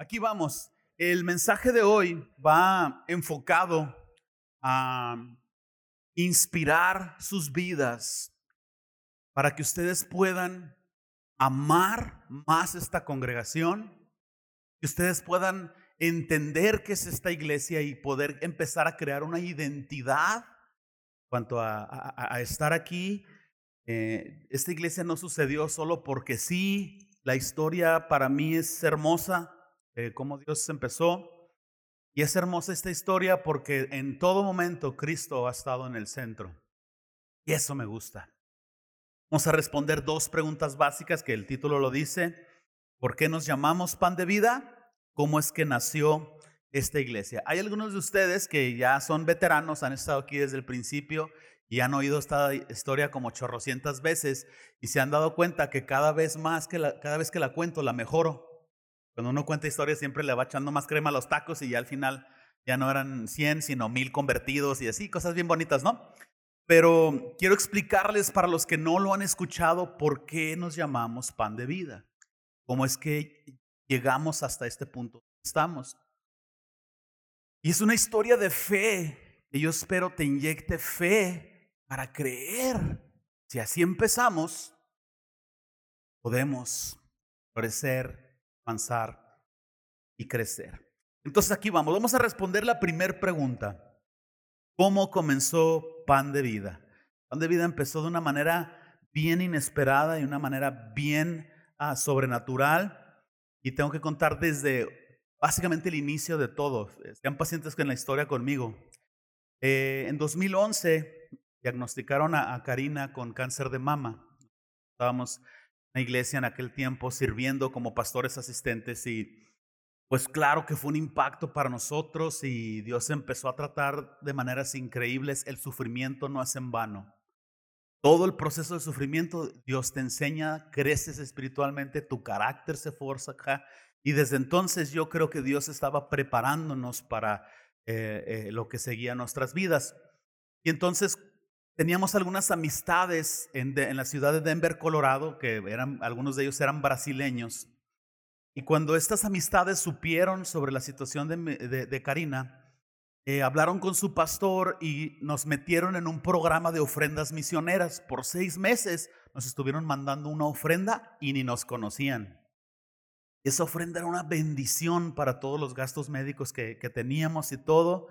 Aquí vamos. El mensaje de hoy va enfocado a inspirar sus vidas para que ustedes puedan amar más esta congregación, que ustedes puedan entender qué es esta iglesia y poder empezar a crear una identidad cuanto a, estar aquí. Eh, esta iglesia no sucedió solo porque sí, la historia para mí es hermosa, eh, cómo Dios empezó. Y es hermosa esta historia porque en todo momento Cristo ha estado en el centro. Y eso me gusta. Vamos a responder dos preguntas básicas que el título lo dice. ¿Por qué nos llamamos pan de vida? ¿Cómo es que nació esta iglesia? Hay algunos de ustedes que ya son veteranos, han estado aquí desde el principio y han oído esta historia como chorrocientas veces y se han dado cuenta que cada vez más que cada vez que la cuento la mejoro. Cuando uno cuenta historias siempre le va echando más crema a los tacos y ya al final ya no eran 100, sino mil convertidos y así, cosas bien bonitas, ¿no? Pero quiero explicarles para los que no lo han escuchado por qué nos llamamos pan de vida. Cómo es que llegamos hasta este punto estamos. Y es una historia de fe que yo espero te inyecte fe para creer. Si así empezamos, podemos florecer avanzar y crecer. Entonces aquí vamos, vamos a responder la primera pregunta. ¿Cómo comenzó Pan de Vida? Pan de Vida empezó de una manera bien inesperada y una manera bien ah, sobrenatural. Y tengo que contar desde básicamente el inicio de todo. Sean pacientes con la historia conmigo. Eh, en 2011 diagnosticaron a, a Karina con cáncer de mama. Estábamos una iglesia en aquel tiempo sirviendo como pastores asistentes y pues claro que fue un impacto para nosotros y Dios empezó a tratar de maneras increíbles. El sufrimiento no es en vano. Todo el proceso de sufrimiento, Dios te enseña, creces espiritualmente, tu carácter se forja. Y desde entonces yo creo que Dios estaba preparándonos para eh, eh, lo que seguía nuestras vidas. Y entonces teníamos algunas amistades en, la ciudad de Denver, Colorado, que eran, algunos de ellos eran brasileños. Y cuando estas amistades supieron sobre la situación de, Karina, eh, hablaron con su pastor y nos metieron en un programa de ofrendas misioneras. Por seis meses nos estuvieron mandando una ofrenda y ni nos conocían. Esa ofrenda era una bendición para todos los gastos médicos que teníamos y todo.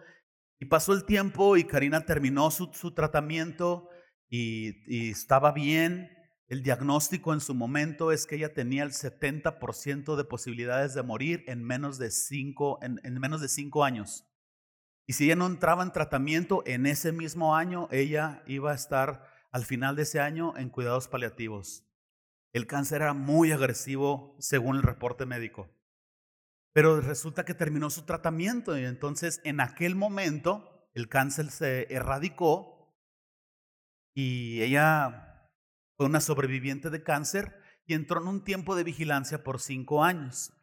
Y pasó el tiempo y Karina terminó su, tratamiento y, estaba bien. El diagnóstico en su momento es que ella tenía el 70% de posibilidades de morir en menos de, cinco, en, en menos de cinco años. Y si ella no entraba en tratamiento en ese mismo año, ella iba a estar al final de ese año en cuidados paliativos. El cáncer era muy agresivo según el reporte médico. Pero resulta que terminó su tratamiento y entonces en aquel momento el cáncer se erradicó y ella fue una sobreviviente de cáncer y entró en un tiempo de vigilancia por cinco años.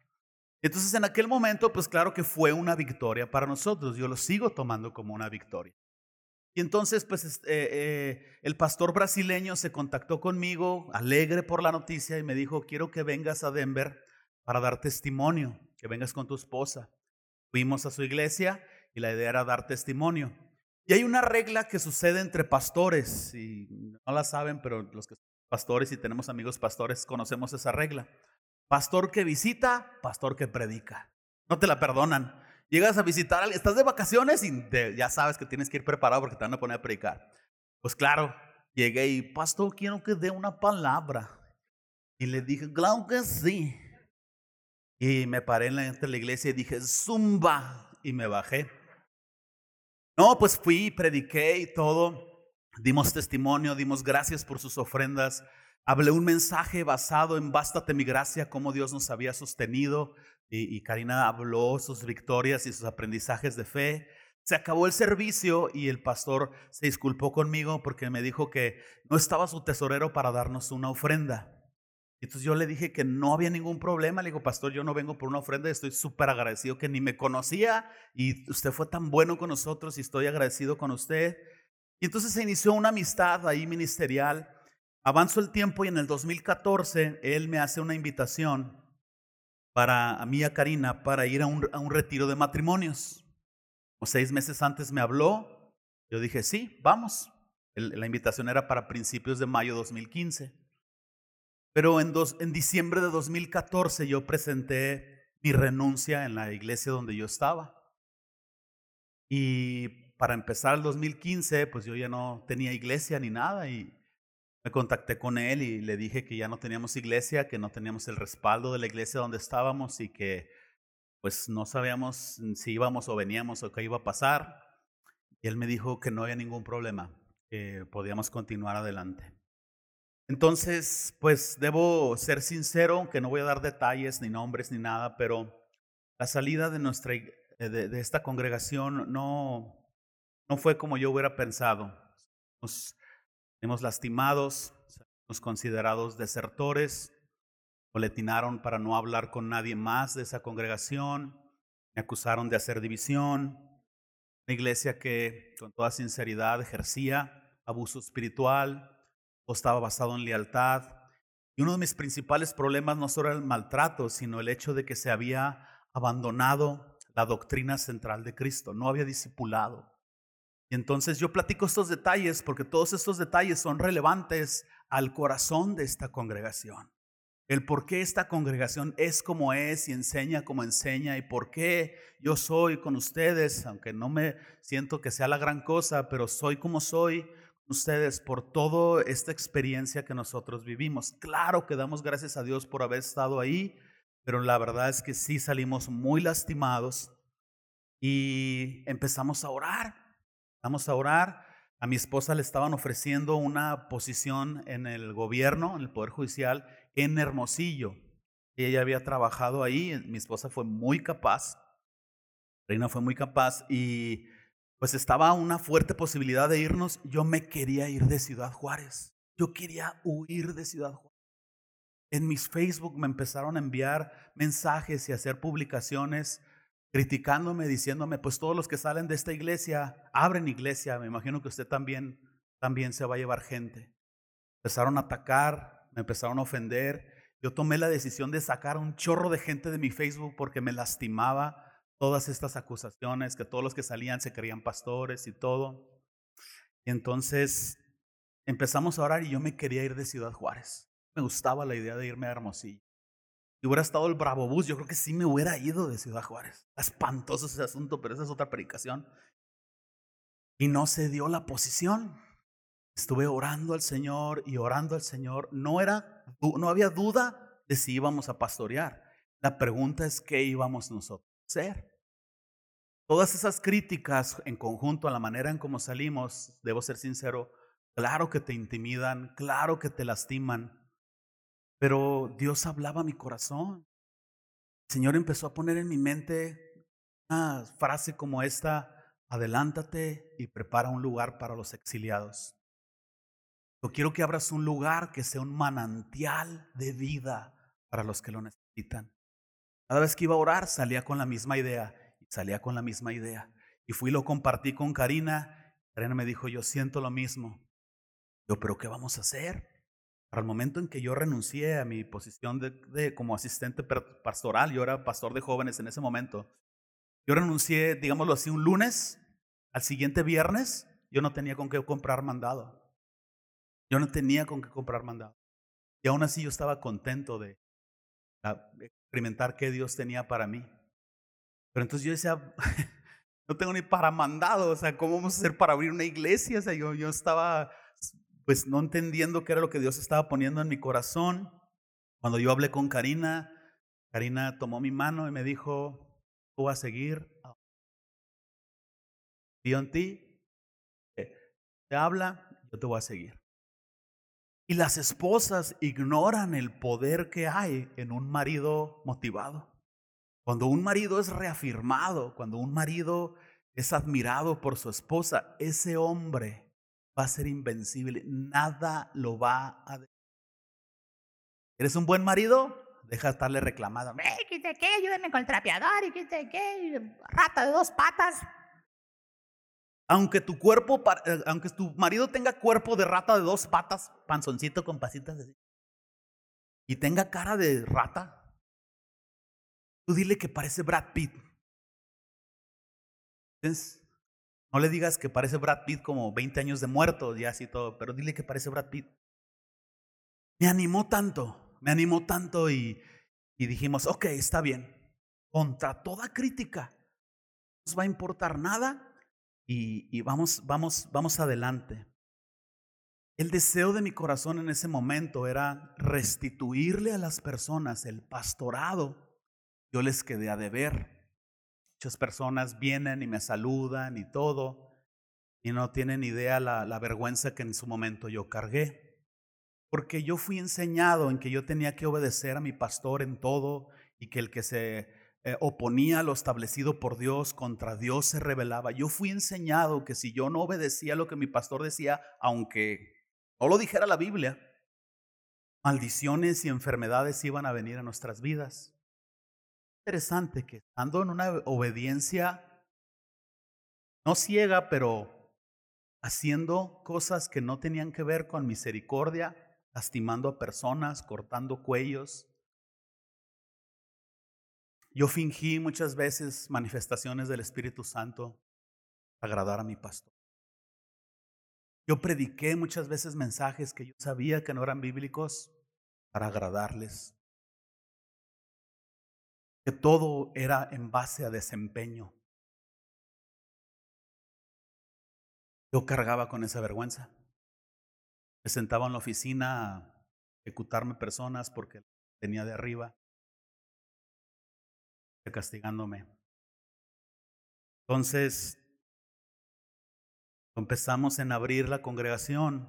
Entonces en aquel momento, pues claro que fue una victoria para nosotros. Yo lo sigo tomando como una victoria. Y entonces, pues eh, eh, el pastor brasileño se contactó conmigo, alegre por la noticia, y me dijo, quiero que vengas a Denver para dar testimonio que vengas con tu esposa. Fuimos a su iglesia y la idea era dar testimonio. Y hay una regla que sucede entre pastores, y no la saben, pero los que son pastores y tenemos amigos pastores conocemos esa regla. Pastor que visita, pastor que predica. No te la perdonan. Llegas a visitar, estás de vacaciones y ya sabes que tienes que ir preparado porque te van a poner a predicar. Pues claro, llegué y, pastor, quiero que dé una palabra. Y le dije, claro que sí. Y me paré en la, de la iglesia y dije, zumba, y me bajé. No, pues fui, prediqué y todo, dimos testimonio, dimos gracias por sus ofrendas, hablé un mensaje basado en bástate mi gracia, cómo Dios nos había sostenido, y, y Karina habló sus victorias y sus aprendizajes de fe. Se acabó el servicio y el pastor se disculpó conmigo porque me dijo que no estaba su tesorero para darnos una ofrenda. Entonces yo le dije que no había ningún problema. Le digo, pastor, yo no vengo por una ofrenda, estoy súper agradecido que ni me conocía y usted fue tan bueno con nosotros y estoy agradecido con usted. Y entonces se inició una amistad ahí ministerial. Avanzó el tiempo y en el 2014 él me hace una invitación para a mí y a Karina para ir a un, a un retiro de matrimonios. O seis meses antes me habló, yo dije, sí, vamos. la invitación era para principios de mayo de 2015. Pero en, diciembre de 2014 yo presenté mi renuncia en la iglesia donde yo estaba. Y para empezar el 2015, pues yo ya no tenía iglesia ni nada y me contacté con él y le dije que ya no teníamos iglesia, que no teníamos el respaldo de la iglesia donde estábamos y que pues no sabíamos si íbamos o veníamos o qué iba a pasar. Y él me dijo que no había ningún problema, que podíamos continuar adelante. Entonces, pues debo ser sincero, que no voy a dar detalles ni nombres ni nada, pero la salida de nuestra de, de esta congregación no no fue como yo hubiera pensado. Nos hemos lastimados, nos considerados desertores, boletinaron para no hablar con nadie más de esa congregación, me acusaron de hacer división, una iglesia que con toda sinceridad ejercía abuso espiritual estaba basado en lealtad. Y uno de mis principales problemas no solo era el maltrato, sino el hecho de que se había abandonado la doctrina central de Cristo, no había discipulado. Y entonces yo platico estos detalles porque todos estos detalles son relevantes al corazón de esta congregación. El por qué esta congregación es como es y enseña como enseña y por qué yo soy con ustedes, aunque no me siento que sea la gran cosa, pero soy como soy ustedes por toda esta experiencia que nosotros vivimos. Claro que damos gracias a Dios por haber estado ahí, pero la verdad es que sí salimos muy lastimados y empezamos a orar Vamos a orar. A mi esposa le estaban ofreciendo una posición en el gobierno, en el Poder Judicial, en Hermosillo. Ella había trabajado ahí. Mi esposa fue muy capaz. Reina fue muy capaz y pues estaba una fuerte posibilidad de irnos. Yo me quería ir de Ciudad Juárez. Yo quería huir de Ciudad Juárez. En mis Facebook me empezaron a enviar mensajes y hacer publicaciones criticándome, diciéndome, pues todos los que salen de esta iglesia abren iglesia, me imagino que usted también, también se va a llevar gente. Empezaron a atacar, me empezaron a ofender. Yo tomé la decisión de sacar un chorro de gente de mi Facebook porque me lastimaba todas estas acusaciones, que todos los que salían se creían pastores y todo. Y entonces empezamos a orar y yo me quería ir de Ciudad Juárez. Me gustaba la idea de irme a Hermosillo. Si hubiera estado el Bravo Bus, yo creo que sí me hubiera ido de Ciudad Juárez. espantoso ese asunto, pero esa es otra predicación. Y no se dio la posición. Estuve orando al Señor y orando al Señor. No, era, no había duda de si íbamos a pastorear. La pregunta es qué íbamos nosotros hacer. Todas esas críticas en conjunto a la manera en cómo salimos, debo ser sincero, claro que te intimidan, claro que te lastiman, pero Dios hablaba a mi corazón. El Señor empezó a poner en mi mente una frase como esta, adelántate y prepara un lugar para los exiliados. Yo quiero que abras un lugar que sea un manantial de vida para los que lo necesitan. Cada vez que iba a orar salía con la misma idea salía con la misma idea. Y fui y lo compartí con Karina. Karina me dijo, yo siento lo mismo. Yo, pero ¿qué vamos a hacer? Para el momento en que yo renuncié a mi posición de, como asistente pastoral, yo era pastor de jóvenes en ese momento, yo renuncié, digámoslo así, un lunes, al siguiente viernes, yo no tenía con qué comprar mandado. Yo no tenía con qué comprar mandado. Y aún así yo estaba contento de experimentar qué Dios tenía para mí. Pero entonces yo decía, no tengo ni para mandado, o sea, ¿cómo vamos a hacer para abrir una iglesia? O sea, yo, yo estaba pues no entendiendo qué era lo que Dios estaba poniendo en mi corazón. Cuando yo hablé con Karina, Karina tomó mi mano y me dijo, tú vas a seguir. Y en ti, te habla, yo te voy a seguir. Y las esposas ignoran el poder que hay en un marido motivado. Cuando un marido es reafirmado, cuando un marido es admirado por su esposa, ese hombre va a ser invencible. Nada lo va a... ¿Eres un buen marido? Deja de estarle reclamando. ¡Eh, qué, qué! Ayúdenme con el trapeador y qué, qué, rata de dos patas. Aunque tu cuerpo, eh, aunque tu marido tenga cuerpo de rata de dos patas, panzoncito con pasitas así, y tenga cara de rata, Tú dile que parece Brad Pitt. No le digas que parece Brad Pitt como 20 años de muerto, ya así todo, pero dile que parece Brad Pitt. Me animó tanto, me animó tanto y, y dijimos, ok, está bien. Contra toda crítica, no nos va a importar nada y, vamos, vamos, vamos adelante. El deseo de mi corazón en ese momento era restituirle a las personas el pastorado. Yo les quedé a deber. Muchas personas vienen y me saludan y todo, y no tienen idea la, la vergüenza que en su momento yo cargué. Porque yo fui enseñado en que yo tenía que obedecer a mi pastor en todo y que el que se eh, oponía lo establecido por Dios contra Dios se rebelaba. Yo fui enseñado que si yo no obedecía lo que mi pastor decía, aunque no lo dijera la Biblia, maldiciones y enfermedades iban a venir a nuestras vidas interesante que estando en una obediencia no ciega, pero haciendo cosas que no tenían que ver con misericordia, lastimando a personas, cortando cuellos. Yo fingí muchas veces manifestaciones del Espíritu Santo para agradar a mi pastor. Yo prediqué muchas veces mensajes que yo sabía que no eran bíblicos para agradarles que todo era en base a desempeño. Yo cargaba con esa vergüenza. Me sentaba en la oficina a ejecutarme personas porque tenía de arriba, castigándome. Entonces, empezamos en abrir la congregación.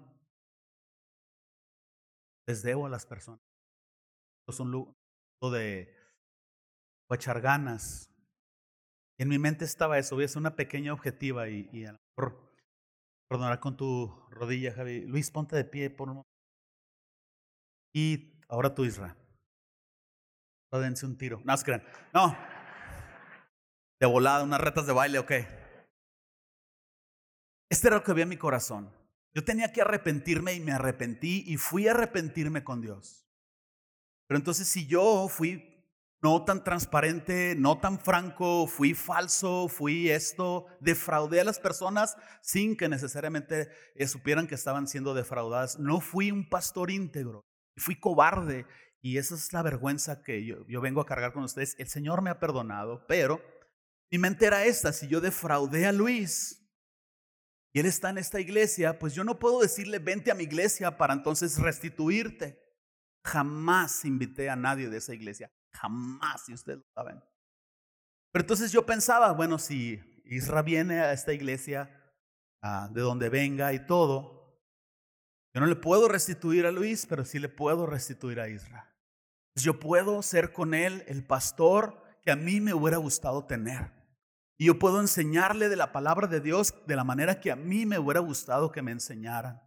Les debo a las personas. Es un lugar de echar ganas. En mi mente estaba eso, voy una pequeña objetiva y, y a lo mejor perdonar con tu rodilla, Javi. Luis, ponte de pie por un. Y ahora tú, Isra. Dense un tiro. No, crean. No. De volada, unas retas de baile, ok. Este era lo que había en mi corazón. Yo tenía que arrepentirme y me arrepentí y fui a arrepentirme con Dios. Pero entonces si yo fui no tan transparente, no tan franco, fui falso, fui esto, defraudé a las personas sin que necesariamente eh, supieran que estaban siendo defraudadas. No fui un pastor íntegro, fui cobarde y esa es la vergüenza que yo, vengo a cargar con ustedes. El Señor me ha perdonado, pero mi mente era esta, si yo defraudé a Luis y él está en esta iglesia, pues yo no puedo decirle vente a mi iglesia para entonces restituirte. Jamás invité a nadie de esa iglesia. Jamás, si ustedes lo saben. Pero entonces yo pensaba, bueno, si Isra viene a esta iglesia, ah, de donde venga y todo, yo no le puedo restituir a Luis, pero sí le puedo restituir a Yo puedo ser con él el pastor que a mí me hubiera gustado tener. Y yo puedo enseñarle de la palabra de Dios de la manera que a mí me hubiera gustado que me enseñaran.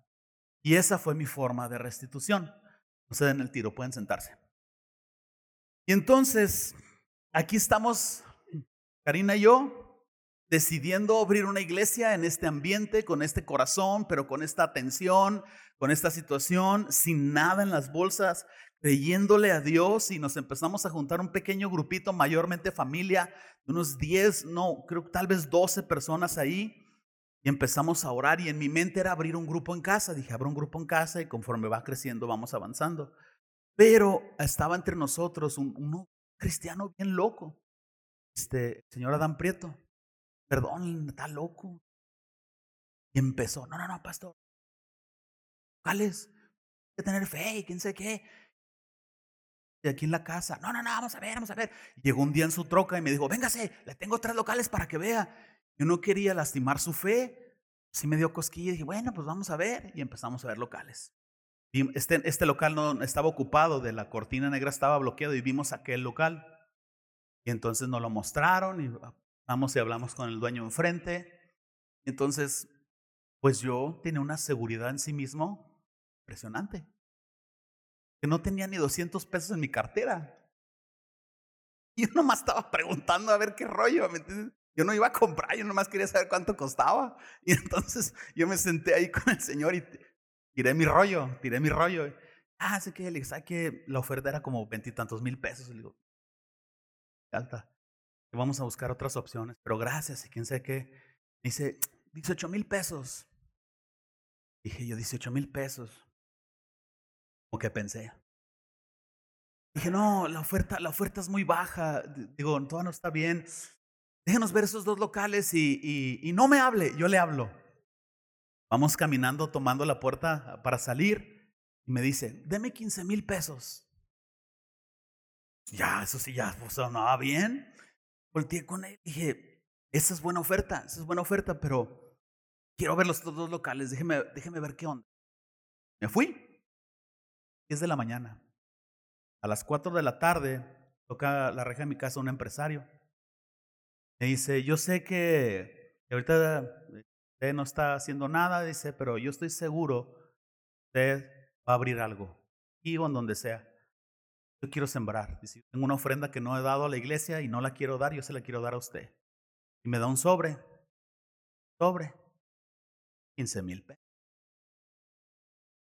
Y esa fue mi forma de restitución. No se den el tiro, pueden sentarse. Y entonces, aquí estamos, Karina y yo, decidiendo abrir una iglesia en este ambiente, con este corazón, pero con esta atención, con esta situación, sin nada en las bolsas, creyéndole a Dios y nos empezamos a juntar un pequeño grupito, mayormente familia, unos 10, no, creo que tal vez 12 personas ahí. Y empezamos a orar y en mi mente era abrir un grupo en casa. Dije, abro un grupo en casa y conforme va creciendo vamos avanzando. Pero estaba entre nosotros un, cristiano bien loco, este señor Adán Prieto. Perdón, está loco. Y empezó, no, no, no, pastor. ¿Cuáles? Hay que tener fe quién sé qué. Y aquí en la casa, no, no, no, vamos a ver, vamos a ver. Llegó un día en su troca y me dijo, véngase, le tengo tres locales para que vea. Yo no quería lastimar su fe. Sí me dio cosquilla y dije, bueno, pues vamos a ver. Y empezamos a ver locales. Este, este local no estaba ocupado, de la cortina negra estaba bloqueado y vimos aquel local. Y entonces nos lo mostraron y vamos y hablamos con el dueño enfrente. Entonces, pues yo tenía una seguridad en sí mismo impresionante. Que no tenía ni 200 pesos en mi cartera. Yo nomás estaba preguntando a ver qué rollo. Yo no iba a comprar, yo nomás quería saber cuánto costaba. Y entonces yo me senté ahí con el Señor y tiré mi rollo, tiré mi rollo. Ah, sé que, le que la oferta era como veintitantos mil pesos. Le digo, alta. Vamos a buscar otras opciones, pero gracias y quién sé qué. Dice, 18 mil pesos. Dije yo, 18 mil pesos. ¿O qué pensé? Dije, no, la oferta, la oferta es muy baja. Digo, todo no está bien. Déjenos ver esos dos locales y, y, no me hable, yo le hablo. Vamos caminando, tomando la puerta para salir. Y me dice, deme 15 mil pesos. Ya, eso sí, ya sonaba bien. Volteé con él y dije, esa es buena oferta, esa es buena oferta, pero quiero ver los dos locales, déjeme, déjeme ver qué onda. Me fui. 10 de la mañana. A las 4 de la tarde toca la reja de mi casa un empresario. Me dice, yo sé que ahorita usted no está haciendo nada, dice, pero yo estoy seguro usted va a abrir algo, aquí o en donde sea. Yo quiero sembrar. Dice, tengo una ofrenda que no he dado a la iglesia y no la quiero dar, yo se la quiero dar a usted. Y me da un sobre. Sobre. 15 mil pesos.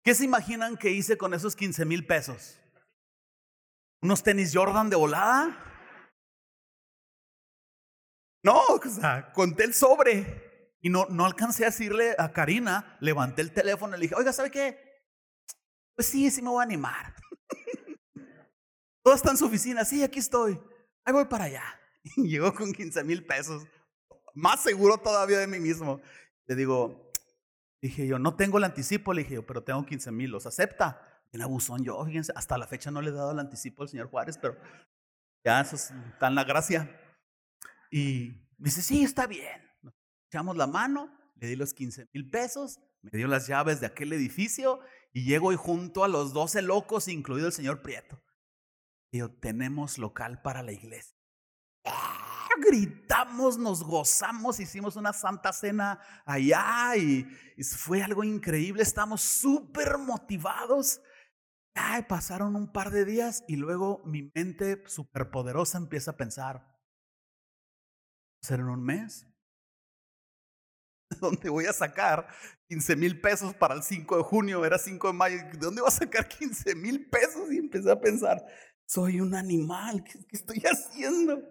¿Qué se imaginan que hice con esos 15 mil pesos? ¿Unos tenis Jordan de volada? No, o sea, conté el sobre y no, no alcancé a decirle a Karina, levanté el teléfono y le dije, oiga, ¿sabe qué? Pues sí, sí me voy a animar. Todo está en su oficina, sí, aquí estoy. Ahí voy para allá. Y llegó con 15 mil pesos, más seguro todavía de mí mismo. Le digo, dije yo, no tengo el anticipo, le dije yo, pero tengo 15 mil, ¿los acepta? En abusón yo, fíjense, hasta la fecha no le he dado el anticipo al señor Juárez, pero ya eso es tan la gracia. Y me dice, sí, está bien. Echamos la mano, le di los 15 mil pesos, me dio las llaves de aquel edificio y llego y junto a los 12 locos, incluido el señor Prieto. Y yo, tenemos local para la iglesia. Gritamos, nos gozamos, hicimos una santa cena allá y, fue algo increíble. Estamos súper motivados. Pasaron un par de días y luego mi mente superpoderosa empieza a pensar, ¿ser en un mes? ¿Dónde voy a sacar 15 mil pesos para el 5 de junio? Era 5 de mayo. ¿De dónde voy a sacar 15 mil pesos? Y empecé a pensar, soy un animal, ¿qué, ¿qué, estoy haciendo?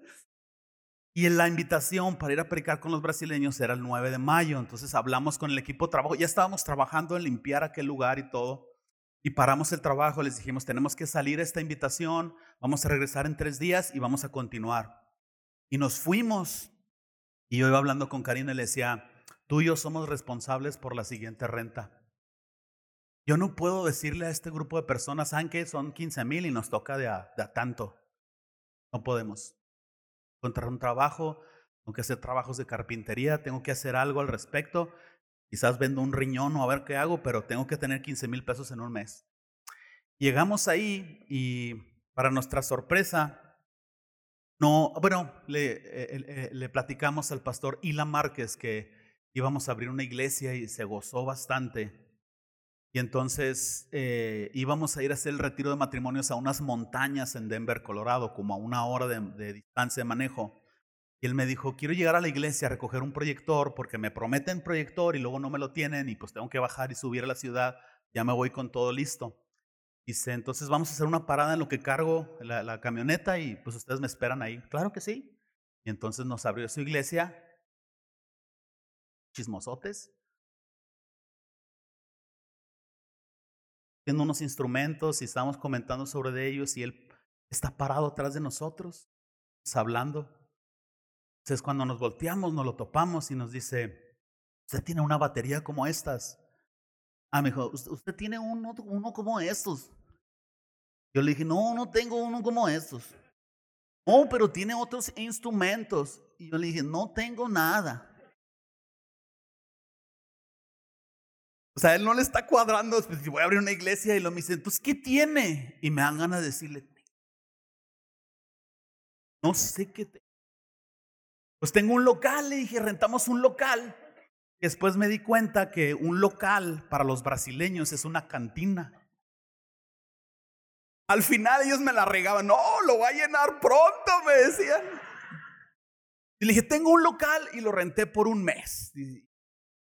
Y la invitación para ir a predicar con los brasileños era el 9 de mayo. Entonces hablamos con el equipo de trabajo. Ya estábamos trabajando en limpiar aquel lugar y todo. Y paramos el trabajo, les dijimos, tenemos que salir esta invitación, vamos a regresar en tres días y vamos a continuar. Y nos fuimos. Y yo iba hablando con Karina y le decía, tú y yo somos responsables por la siguiente renta. Yo no puedo decirle a este grupo de personas, ¿saben que son 15 mil y nos toca de tanto? No podemos. Encontrar un trabajo, tengo que hacer trabajos de carpintería, tengo que hacer algo al respecto. Quizás vendo un riñón o a ver qué hago, pero tengo que tener 15 mil pesos en un mes. Llegamos ahí y para nuestra sorpresa, no, bueno, le, eh, le platicamos al pastor Ila Márquez que íbamos a abrir una iglesia y se gozó bastante. Y entonces eh, íbamos a ir a hacer el retiro de matrimonios a unas montañas en Denver, Colorado, como a una hora de, distancia de manejo. Y él me dijo, quiero llegar a la iglesia a recoger un proyector porque me prometen proyector y luego no me lo tienen y pues tengo que bajar y subir a la ciudad. Ya me voy con todo listo. Dice, entonces vamos a hacer una parada en lo que cargo la, la camioneta y pues ustedes me esperan ahí. Claro que sí. Y entonces nos abrió su iglesia. Chismosotes. Tiene unos instrumentos y estamos comentando sobre ellos y él está parado atrás de nosotros, hablando. Entonces cuando nos volteamos, nos lo topamos y nos dice, usted tiene una batería como estas. Ah, me dijo, usted tiene uno, uno como estos. Yo le dije, no, no tengo uno como estos. Oh, pero tiene otros instrumentos. Y yo le dije, no tengo nada. O sea, él no le está cuadrando, pues, si voy a abrir una iglesia y lo me dice, entonces, ¿qué tiene? Y me dan ganas de decirle, no sé qué te... Pues tengo un local, le dije, rentamos un local. Después me di cuenta que un local para los brasileños es una cantina. Al final ellos me la regaban, no, lo va a llenar pronto, me decían. Y le dije, tengo un local y lo renté por un mes. Y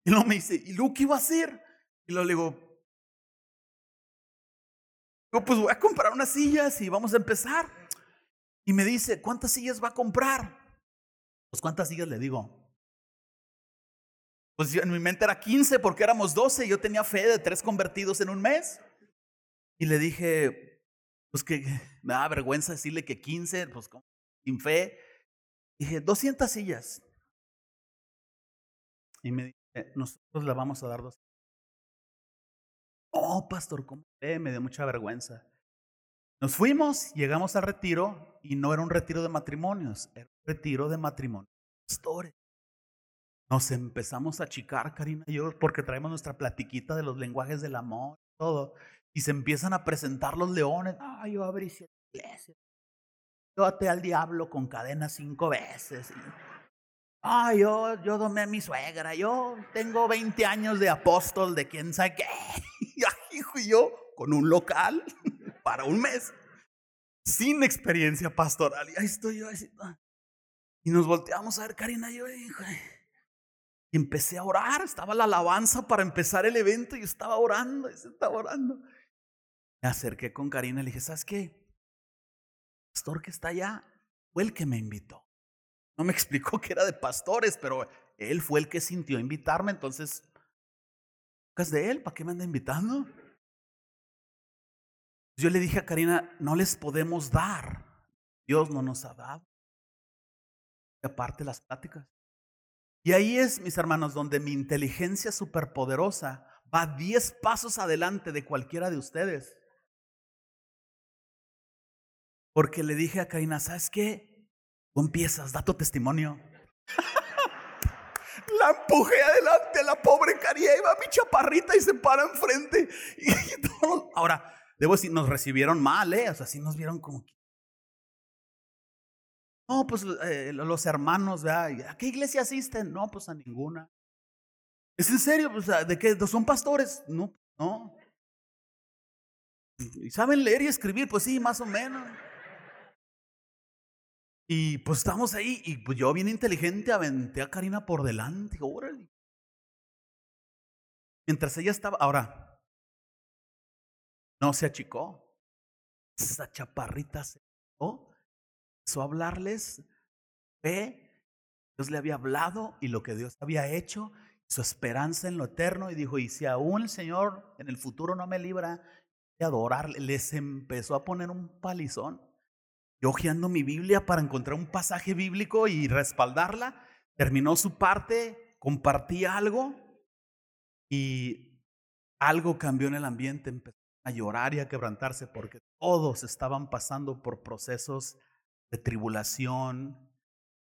luego me dice, ¿y luego qué iba a hacer? Y luego le digo, digo, pues voy a comprar unas sillas y vamos a empezar. Y me dice, ¿cuántas sillas va a comprar? Pues ¿cuántas sillas le digo? Pues en mi mente era 15 porque éramos 12 y yo tenía fe de tres convertidos en un mes. Y le dije, pues que me da vergüenza decirle que 15, pues sin fe. Dije, 200 sillas. Y me dice, nosotros le vamos a dar dos. Oh, pastor, ¿cómo Me dio mucha vergüenza. Nos fuimos, llegamos al retiro y no era un retiro de matrimonios, era un retiro de matrimonios. Pastores. Nos empezamos a achicar, Karina y yo, porque traemos nuestra platiquita de los lenguajes del amor y todo. Y se empiezan a presentar los leones. Ay, yo abrí siete iglesias. Yo até al diablo con cadena cinco veces. Ay, yo, yo domé a mi suegra. Yo tengo 20 años de apóstol de quién sabe qué. Y yo con un local para un mes. Sin experiencia pastoral. Y ahí estoy yo. Y nos volteamos a ver, Karina y yo. hijo y empecé a orar, estaba la alabanza para empezar el evento y estaba orando, y estaba orando. Me acerqué con Karina y le dije, ¿sabes qué? Pastor que está allá fue el que me invitó. No me explicó que era de pastores, pero él fue el que sintió invitarme, entonces, ¿qué es de él? ¿Para qué me anda invitando? Yo le dije a Karina, no les podemos dar. Dios no nos ha dado. Y aparte las pláticas. Y ahí es, mis hermanos, donde mi inteligencia superpoderosa va 10 pasos adelante de cualquiera de ustedes. Porque le dije a Karina, ¿sabes qué? Tú empiezas, da tu testimonio. la empujé adelante, la pobre Karina iba mi chaparrita y se para enfrente. Y, ahora, debo decir, nos recibieron mal, ¿eh? O sea, sí nos vieron como no, pues eh, los hermanos, ¿a qué iglesia asisten? No, pues a ninguna. ¿Es en serio? Pues, ¿De qué? ¿Son pastores? No, no. ¿Y saben leer y escribir? Pues sí, más o menos. Y pues estamos ahí, y pues yo bien inteligente aventé a Karina por delante, órale. Mientras ella estaba, ahora, no se achicó. Esa chaparrita se achicó empezó a hablarles fe, Dios le había hablado y lo que Dios había hecho, su esperanza en lo eterno, y dijo, y si aún el Señor en el futuro no me libra de adorarle, les empezó a poner un palizón. Yo hojeando mi Biblia para encontrar un pasaje bíblico y respaldarla, terminó su parte, compartí algo y algo cambió en el ambiente, empezó a llorar y a quebrantarse porque todos estaban pasando por procesos de tribulación,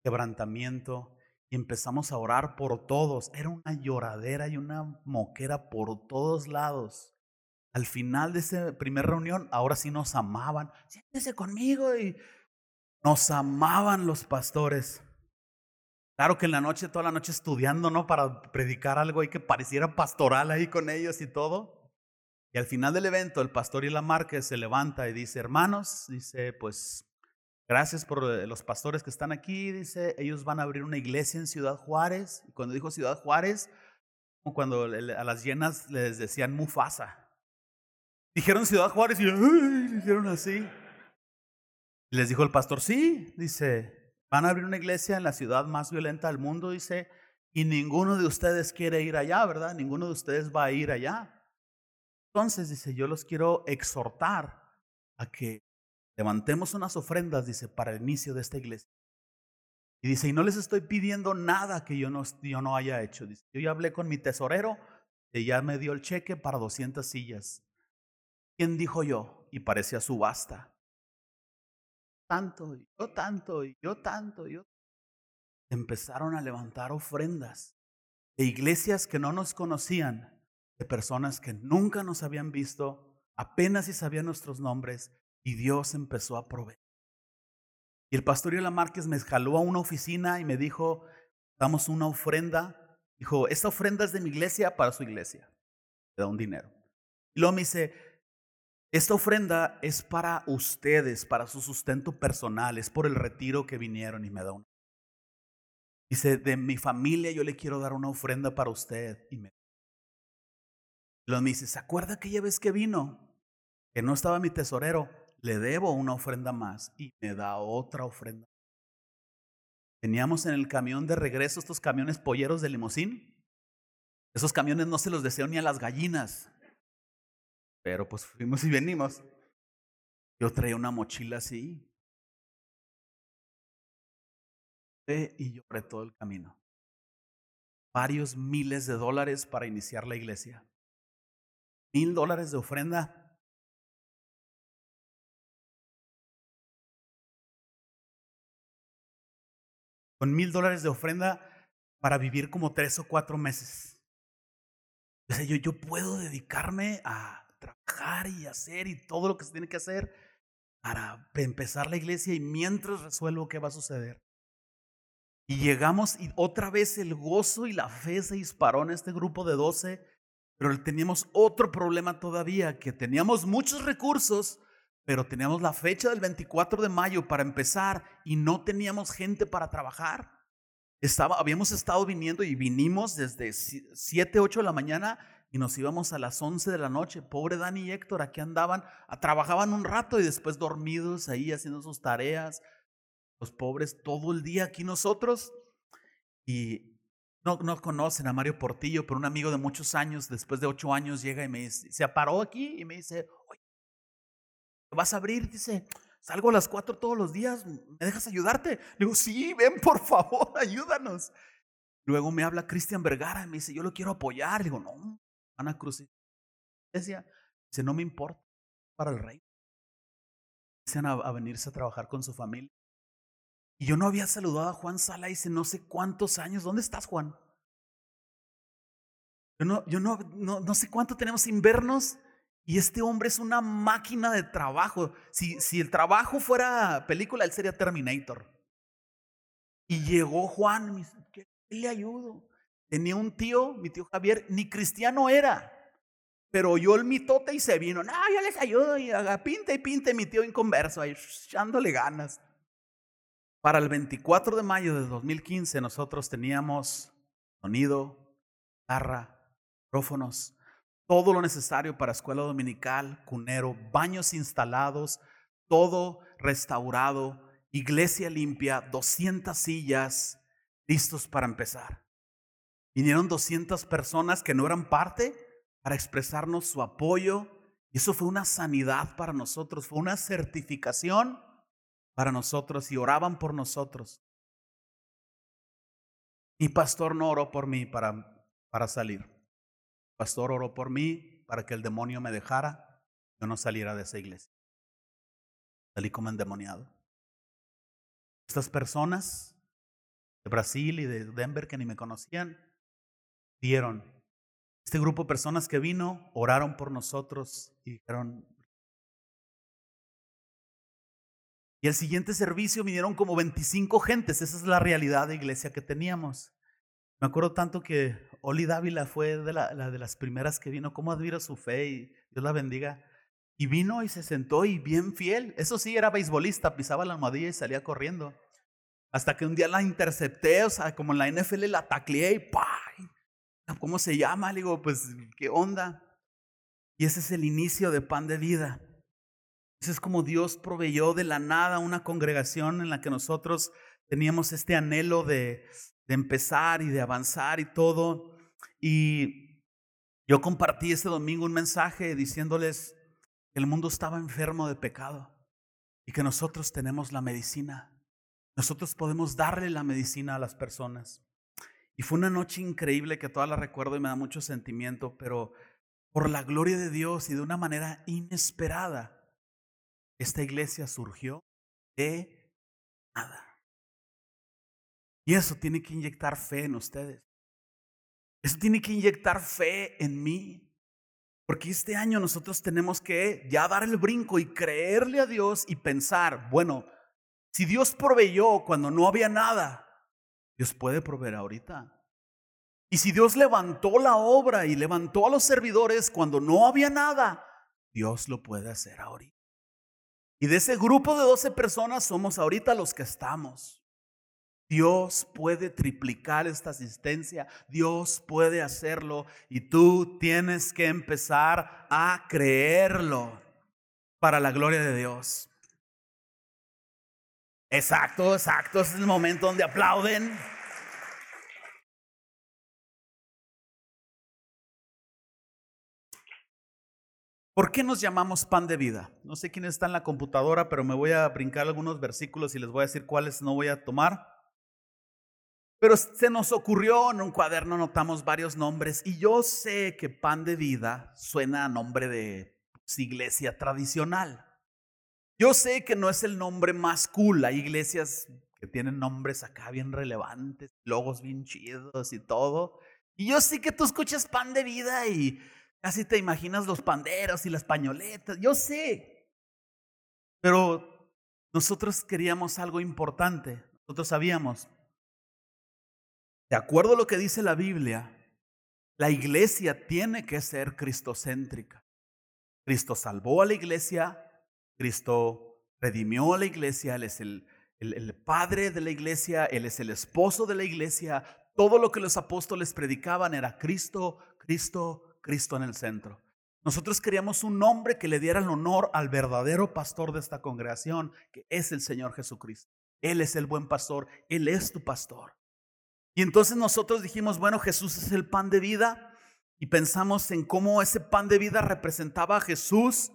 quebrantamiento, y empezamos a orar por todos. Era una lloradera y una moquera por todos lados. Al final de esa primera reunión, ahora sí nos amaban. Siéntese conmigo y nos amaban los pastores. Claro que en la noche, toda la noche estudiando, ¿no? Para predicar algo y que pareciera pastoral ahí con ellos y todo. Y al final del evento, el pastor y la Márquez se levanta y dice, hermanos, dice, pues Gracias por eh, los pastores que están aquí. Dice, ellos van a abrir una iglesia en Ciudad Juárez. Cuando dijo Ciudad Juárez, como cuando a las llenas les decían Mufasa. Dijeron Ciudad Juárez y dijeron así. Les dijo el pastor, sí, dice, van a abrir una iglesia en la ciudad más violenta del mundo, dice, y ninguno de ustedes quiere ir allá, ¿verdad? Ninguno de ustedes va a ir allá. Entonces, dice, yo los quiero exhortar a que Levantemos unas ofrendas, dice, para el inicio de esta iglesia. Y dice, y no les estoy pidiendo nada que yo no, yo no haya hecho. Dice, yo ya hablé con mi tesorero y ya me dio el cheque para 200 sillas. ¿Quién dijo yo? Y parecía subasta. Tanto, yo tanto, y yo tanto, yo. Empezaron a levantar ofrendas de iglesias que no nos conocían, personas que nunca nos habían visto, apenas si sabían nuestros nombres, y Dios empezó a proveer. Y el pastor Yola Márquez me jaló a una oficina y me dijo, damos una ofrenda. Dijo, esta ofrenda es de mi iglesia para su iglesia. Le da un dinero. Y luego me dice, esta ofrenda es para ustedes, para su sustento personal, es por el retiro que vinieron y me da una. Dice, de mi familia yo le quiero dar una ofrenda para usted. Y me... luego me dice, ¿se acuerda aquella vez que vino? Que no estaba mi tesorero le debo una ofrenda más y me da otra ofrenda. Teníamos en el camión de regreso estos camiones polleros de limosín. Esos camiones no se los deseo ni a las gallinas. Pero pues fuimos y venimos. Yo traía una mochila así. Y lloré todo el camino. Varios miles de dólares para iniciar la iglesia. Mil dólares de ofrenda con mil dólares de ofrenda para vivir como tres o cuatro meses. Yo, yo puedo dedicarme a trabajar y hacer y todo lo que se tiene que hacer para empezar la iglesia y mientras resuelvo qué va a suceder. Y llegamos y otra vez el gozo y la fe se disparó en este grupo de doce, pero teníamos otro problema todavía, que teníamos muchos recursos, pero teníamos la fecha del 24 de mayo para empezar y no teníamos gente para trabajar. Estaba, habíamos estado viniendo y vinimos desde 7, 8 de la mañana y nos íbamos a las 11 de la noche. Pobre Dani y Héctor, aquí andaban, trabajaban un rato y después dormidos ahí haciendo sus tareas. Los pobres todo el día aquí nosotros. Y no, no conocen a Mario Portillo, pero un amigo de muchos años, después de ocho años, llega y me dice, se paró aquí y me dice, vas a abrir? Dice, salgo a las cuatro todos los días, ¿me dejas ayudarte? Le digo, sí, ven por favor, ayúdanos. Luego me habla Cristian Vergara y me dice, yo lo quiero apoyar. Le digo, no, Ana Cruz. Dice, no me importa, para el rey. Dicen a, a, venirse a trabajar con su familia. Y yo no había saludado a Juan Sala dice no sé cuántos años. ¿Dónde estás, Juan? Yo no, yo no, no, no sé cuánto tenemos sin vernos. Y este hombre es una máquina de trabajo. Si, si el trabajo fuera película, él sería Terminator. Y llegó Juan, me dice, ¿qué le ayudo? Tenía un tío, mi tío Javier, ni cristiano era. Pero oyó el mitote y se vino. No, yo les ayudo. Y haga pinta y pinta. mi tío inconverso, ahí echándole ganas. Para el 24 de mayo de 2015, nosotros teníamos sonido, guitarra, micrófonos, todo lo necesario para escuela dominical, cunero, baños instalados, todo restaurado, iglesia limpia, 200 sillas listos para empezar. Vinieron 200 personas que no eran parte para expresarnos su apoyo y eso fue una sanidad para nosotros, fue una certificación para nosotros y oraban por nosotros. Mi pastor no oró por mí para, para salir pastor oró por mí para que el demonio me dejara, yo no saliera de esa iglesia. Salí como endemoniado. Estas personas de Brasil y de Denver que ni me conocían, dieron. Este grupo de personas que vino, oraron por nosotros y dijeron... Y el siguiente servicio vinieron como 25 gentes, esa es la realidad de iglesia que teníamos. Me acuerdo tanto que Oli Dávila fue de, la, de las primeras que vino. ¿Cómo admiro su fe? Y Dios la bendiga. Y vino y se sentó y bien fiel. Eso sí, era beisbolista, pisaba la almohadilla y salía corriendo. Hasta que un día la intercepté, o sea, como en la NFL la tacleé y ¡pay! ¿Cómo se llama? Le digo, pues, ¿qué onda? Y ese es el inicio de pan de vida. Es como Dios proveyó de la nada una congregación en la que nosotros teníamos este anhelo de, de empezar y de avanzar y todo. Y yo compartí este domingo un mensaje diciéndoles que el mundo estaba enfermo de pecado y que nosotros tenemos la medicina. Nosotros podemos darle la medicina a las personas. Y fue una noche increíble que toda la recuerdo y me da mucho sentimiento, pero por la gloria de Dios y de una manera inesperada, esta iglesia surgió de nada. Y eso tiene que inyectar fe en ustedes. Eso tiene que inyectar fe en mí. Porque este año nosotros tenemos que ya dar el brinco y creerle a Dios y pensar, bueno, si Dios proveyó cuando no había nada, Dios puede proveer ahorita. Y si Dios levantó la obra y levantó a los servidores cuando no había nada, Dios lo puede hacer ahorita. Y de ese grupo de 12 personas somos ahorita los que estamos. Dios puede triplicar esta asistencia, Dios puede hacerlo y tú tienes que empezar a creerlo. para la gloria de Dios. Exacto, exacto. Es el momento donde aplauden. ¿Por qué nos llamamos pan de vida? No sé quién está en la computadora, pero me voy a brincar algunos versículos y les voy a decir cuáles no voy a tomar. Pero se nos ocurrió en un cuaderno, notamos varios nombres y yo sé que pan de vida suena a nombre de pues, iglesia tradicional. Yo sé que no es el nombre más cool, hay iglesias que tienen nombres acá bien relevantes, logos bien chidos y todo. Y yo sé que tú escuchas pan de vida y Casi te imaginas los panderos y las pañoletas, yo sé. Pero nosotros queríamos algo importante. Nosotros sabíamos, de acuerdo a lo que dice la Biblia, la iglesia tiene que ser cristocéntrica. Cristo salvó a la iglesia, Cristo redimió a la iglesia, Él es el, el, el, padre de la iglesia, Él es el esposo de la iglesia. Todo lo que los apóstoles predicaban era Cristo, Cristo, Cristo en el centro. Nosotros queríamos un nombre que le diera el honor al verdadero pastor de esta congregación, que es el Señor Jesucristo. Él es el buen pastor, Él es tu pastor. Y entonces nosotros dijimos, bueno, Jesús es el pan de vida y pensamos en cómo ese pan de vida representaba a Jesús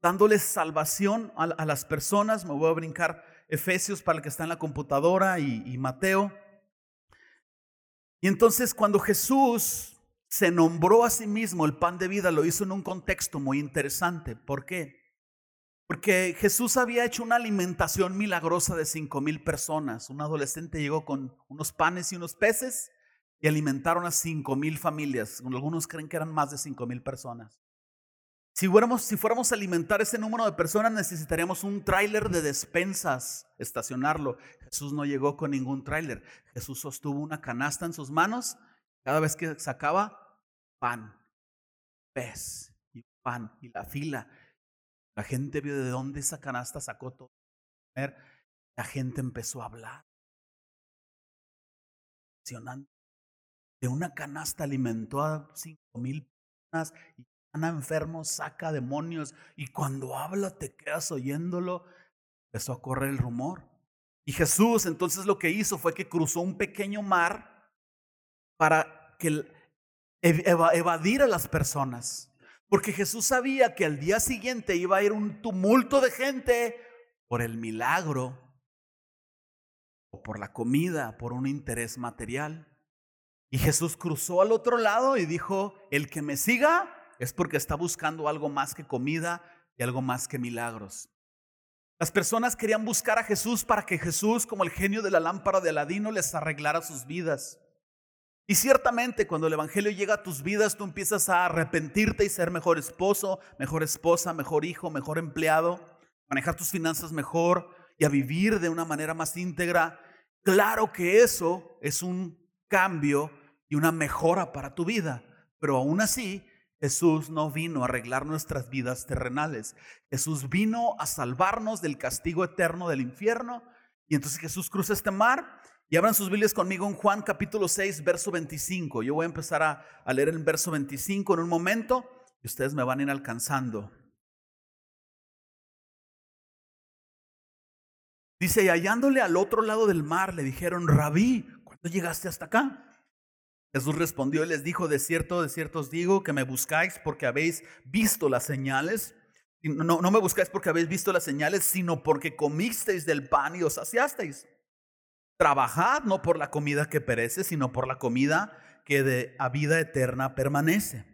dándoles salvación a, las personas. Me voy a brincar Efesios para el que está en la computadora y, y Mateo. Y entonces cuando Jesús se nombró a sí mismo el pan de vida, lo hizo en un contexto muy interesante. ¿Por qué? Porque Jesús había hecho una alimentación milagrosa de cinco mil personas. Un adolescente llegó con unos panes y unos peces y alimentaron a cinco mil familias. Algunos creen que eran más de cinco mil personas. Si fuéramos, si fuéramos a alimentar ese número de personas, necesitaríamos un tráiler de despensas, estacionarlo. Jesús no llegó con ningún tráiler. Jesús sostuvo una canasta en sus manos cada vez que sacaba pan, pez y pan y la fila, la gente vio de dónde esa canasta sacó todo. La gente empezó a hablar. De una canasta alimentó a cinco mil personas y Ana enfermo saca demonios y cuando habla te quedas oyéndolo. Empezó a correr el rumor. Y Jesús entonces lo que hizo fue que cruzó un pequeño mar para que evadir a las personas. Porque Jesús sabía que al día siguiente iba a ir un tumulto de gente por el milagro o por la comida, por un interés material. Y Jesús cruzó al otro lado y dijo, el que me siga es porque está buscando algo más que comida y algo más que milagros. Las personas querían buscar a Jesús para que Jesús, como el genio de la lámpara de Aladino, les arreglara sus vidas. Y ciertamente cuando el Evangelio llega a tus vidas, tú empiezas a arrepentirte y ser mejor esposo, mejor esposa, mejor hijo, mejor empleado, manejar tus finanzas mejor y a vivir de una manera más íntegra. Claro que eso es un cambio y una mejora para tu vida, pero aún así Jesús no vino a arreglar nuestras vidas terrenales. Jesús vino a salvarnos del castigo eterno del infierno. Y entonces Jesús cruza este mar y abran sus Biblias conmigo en Juan capítulo 6, verso 25. Yo voy a empezar a, leer el verso 25 en un momento y ustedes me van a ir alcanzando. Dice, y hallándole al otro lado del mar, le dijeron, Rabí, ¿cuándo llegaste hasta acá? Jesús respondió y les dijo, de cierto, de cierto os digo que me buscáis porque habéis visto las señales. No, no me buscáis porque habéis visto las señales, sino porque comisteis del pan y os saciasteis. Trabajad no por la comida que perece, sino por la comida que de a vida eterna permanece,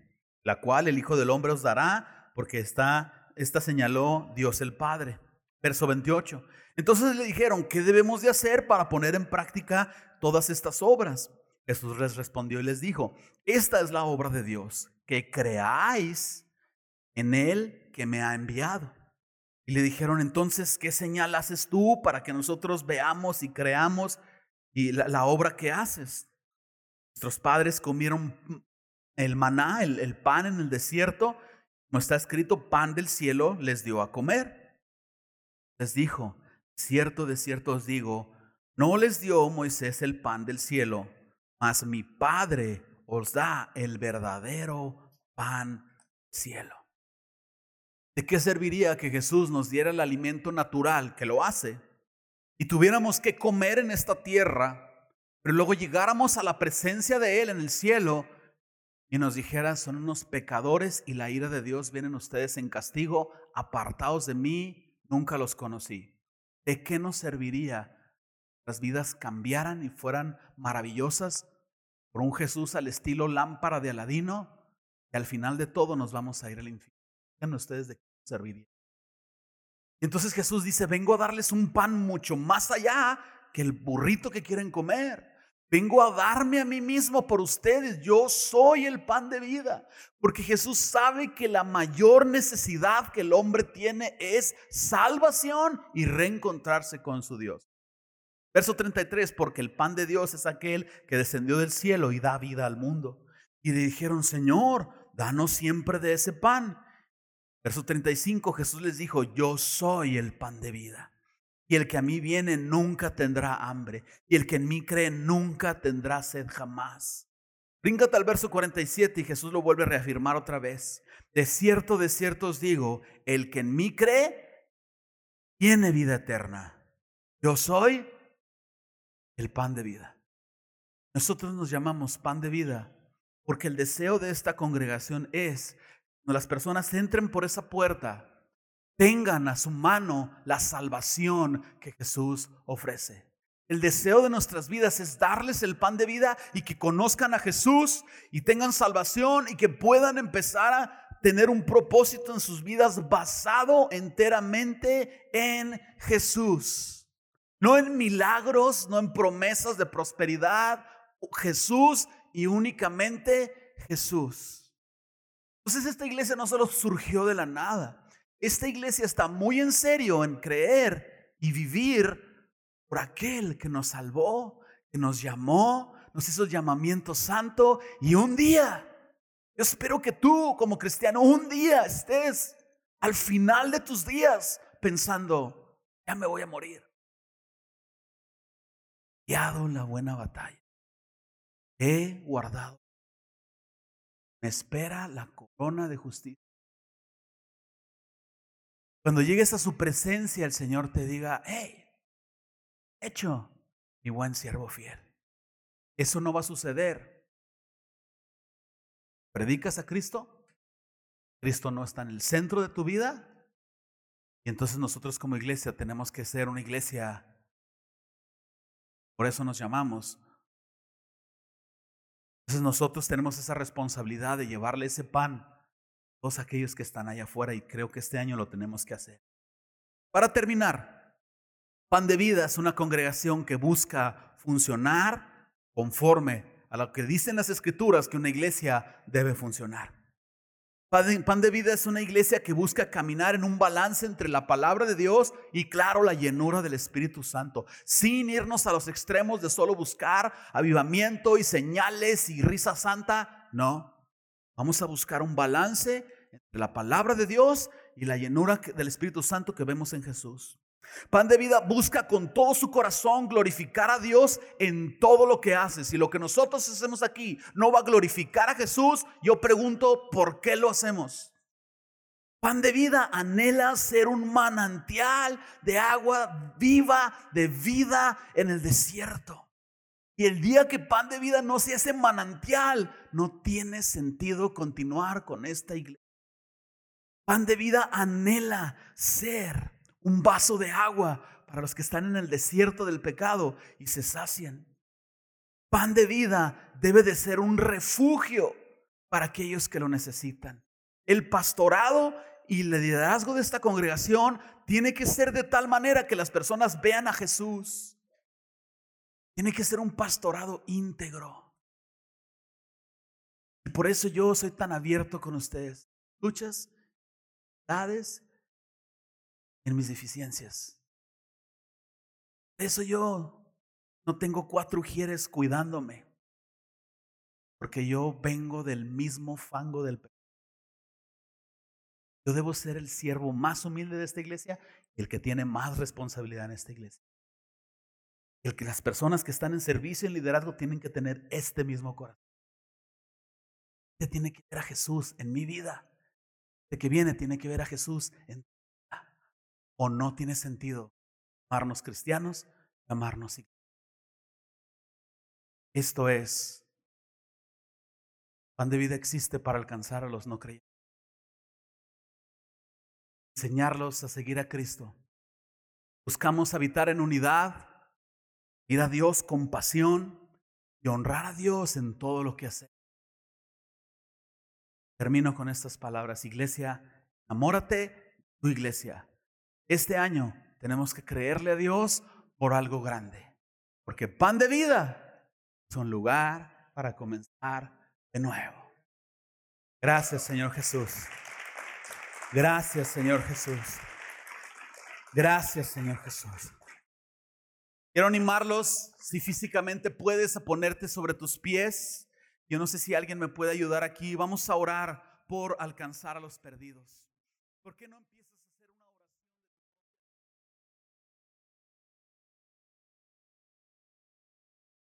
la cual el Hijo del Hombre os dará, porque está, esta señaló Dios el Padre. Verso 28. Entonces le dijeron, ¿qué debemos de hacer para poner en práctica todas estas obras? Jesús les respondió y les dijo, esta es la obra de Dios, que creáis en Él que me ha enviado. Y le dijeron, entonces, ¿qué señal haces tú para que nosotros veamos y creamos y la, obra que haces? Nuestros padres comieron el maná, el, pan en el desierto. No está escrito, pan del cielo les dio a comer. Les dijo, cierto de cierto os digo, no les dio Moisés el pan del cielo, mas mi Padre os da el verdadero pan del cielo. ¿De qué serviría que Jesús nos diera el alimento natural que lo hace y tuviéramos que comer en esta tierra, pero luego llegáramos a la presencia de Él en el cielo y nos dijera, son unos pecadores y la ira de Dios vienen ustedes en castigo, apartados de mí, nunca los conocí? ¿De qué nos serviría las vidas cambiaran y fueran maravillosas por un Jesús al estilo lámpara de Aladino y al final de todo nos vamos a ir al infierno? ustedes de serviría? Entonces Jesús dice, vengo a darles un pan mucho más allá que el burrito que quieren comer. Vengo a darme a mí mismo por ustedes. Yo soy el pan de vida. Porque Jesús sabe que la mayor necesidad que el hombre tiene es salvación y reencontrarse con su Dios. Verso 33, porque el pan de Dios es aquel que descendió del cielo y da vida al mundo. Y le dijeron, Señor, danos siempre de ese pan. Verso 35, Jesús les dijo, yo soy el pan de vida. Y el que a mí viene nunca tendrá hambre. Y el que en mí cree nunca tendrá sed jamás. Bríncate al verso 47 y Jesús lo vuelve a reafirmar otra vez. De cierto, de cierto os digo, el que en mí cree, tiene vida eterna. Yo soy el pan de vida. Nosotros nos llamamos pan de vida porque el deseo de esta congregación es cuando las personas entren por esa puerta, tengan a su mano la salvación que Jesús ofrece. El deseo de nuestras vidas es darles el pan de vida y que conozcan a Jesús y tengan salvación y que puedan empezar a tener un propósito en sus vidas basado enteramente en Jesús. No en milagros, no en promesas de prosperidad. Jesús y únicamente Jesús. Entonces esta iglesia no solo surgió de la nada. Esta iglesia está muy en serio en creer y vivir por aquel que nos salvó, que nos llamó, nos hizo llamamiento santo y un día, yo espero que tú como cristiano un día estés al final de tus días pensando, ya me voy a morir. He la buena batalla. He guardado me espera la corona de justicia. Cuando llegues a su presencia, el Señor te diga, hey, hecho, mi buen siervo fiel. Eso no va a suceder. ¿Predicas a Cristo? Cristo no está en el centro de tu vida. Y entonces nosotros como iglesia tenemos que ser una iglesia, por eso nos llamamos entonces nosotros tenemos esa responsabilidad de llevarle ese pan a todos aquellos que están allá afuera y creo que este año lo tenemos que hacer. Para terminar, Pan de Vida es una congregación que busca funcionar conforme a lo que dicen las escrituras que una iglesia debe funcionar. Pan de Vida es una iglesia que busca caminar en un balance entre la palabra de Dios y, claro, la llenura del Espíritu Santo, sin irnos a los extremos de solo buscar avivamiento y señales y risa santa. No, vamos a buscar un balance entre la palabra de Dios y la llenura del Espíritu Santo que vemos en Jesús. Pan de vida busca con todo su corazón glorificar a Dios en todo lo que hace. Si lo que nosotros hacemos aquí no va a glorificar a Jesús, yo pregunto, ¿por qué lo hacemos? Pan de vida anhela ser un manantial de agua viva, de vida en el desierto. Y el día que pan de vida no sea ese manantial, no tiene sentido continuar con esta iglesia. Pan de vida anhela ser un vaso de agua para los que están en el desierto del pecado y se sacian. Pan de vida debe de ser un refugio para aquellos que lo necesitan. El pastorado y el liderazgo de esta congregación tiene que ser de tal manera que las personas vean a Jesús. Tiene que ser un pastorado íntegro. Y por eso yo soy tan abierto con ustedes. Luchas, edades en mis deficiencias. Por eso yo no tengo cuatro ujieres cuidándome, porque yo vengo del mismo fango del pecado. Yo debo ser el siervo más humilde de esta iglesia y el que tiene más responsabilidad en esta iglesia. El que las personas que están en servicio y en liderazgo tienen que tener este mismo corazón. Usted tiene que ver a Jesús en mi vida. de que viene tiene que ver a Jesús en. O no tiene sentido llamarnos cristianos, llamarnos iglesia. Esto es, pan de vida existe para alcanzar a los no creyentes. Enseñarlos a seguir a Cristo. Buscamos habitar en unidad, ir a Dios con pasión y honrar a Dios en todo lo que hacemos. Termino con estas palabras. Iglesia, amórate tu iglesia. Este año tenemos que creerle a Dios por algo grande. Porque pan de vida es un lugar para comenzar de nuevo. Gracias, Señor Jesús. Gracias, Señor Jesús. Gracias, Señor Jesús. Quiero animarlos, si físicamente puedes, a ponerte sobre tus pies. Yo no sé si alguien me puede ayudar aquí. Vamos a orar por alcanzar a los perdidos. ¿Por qué no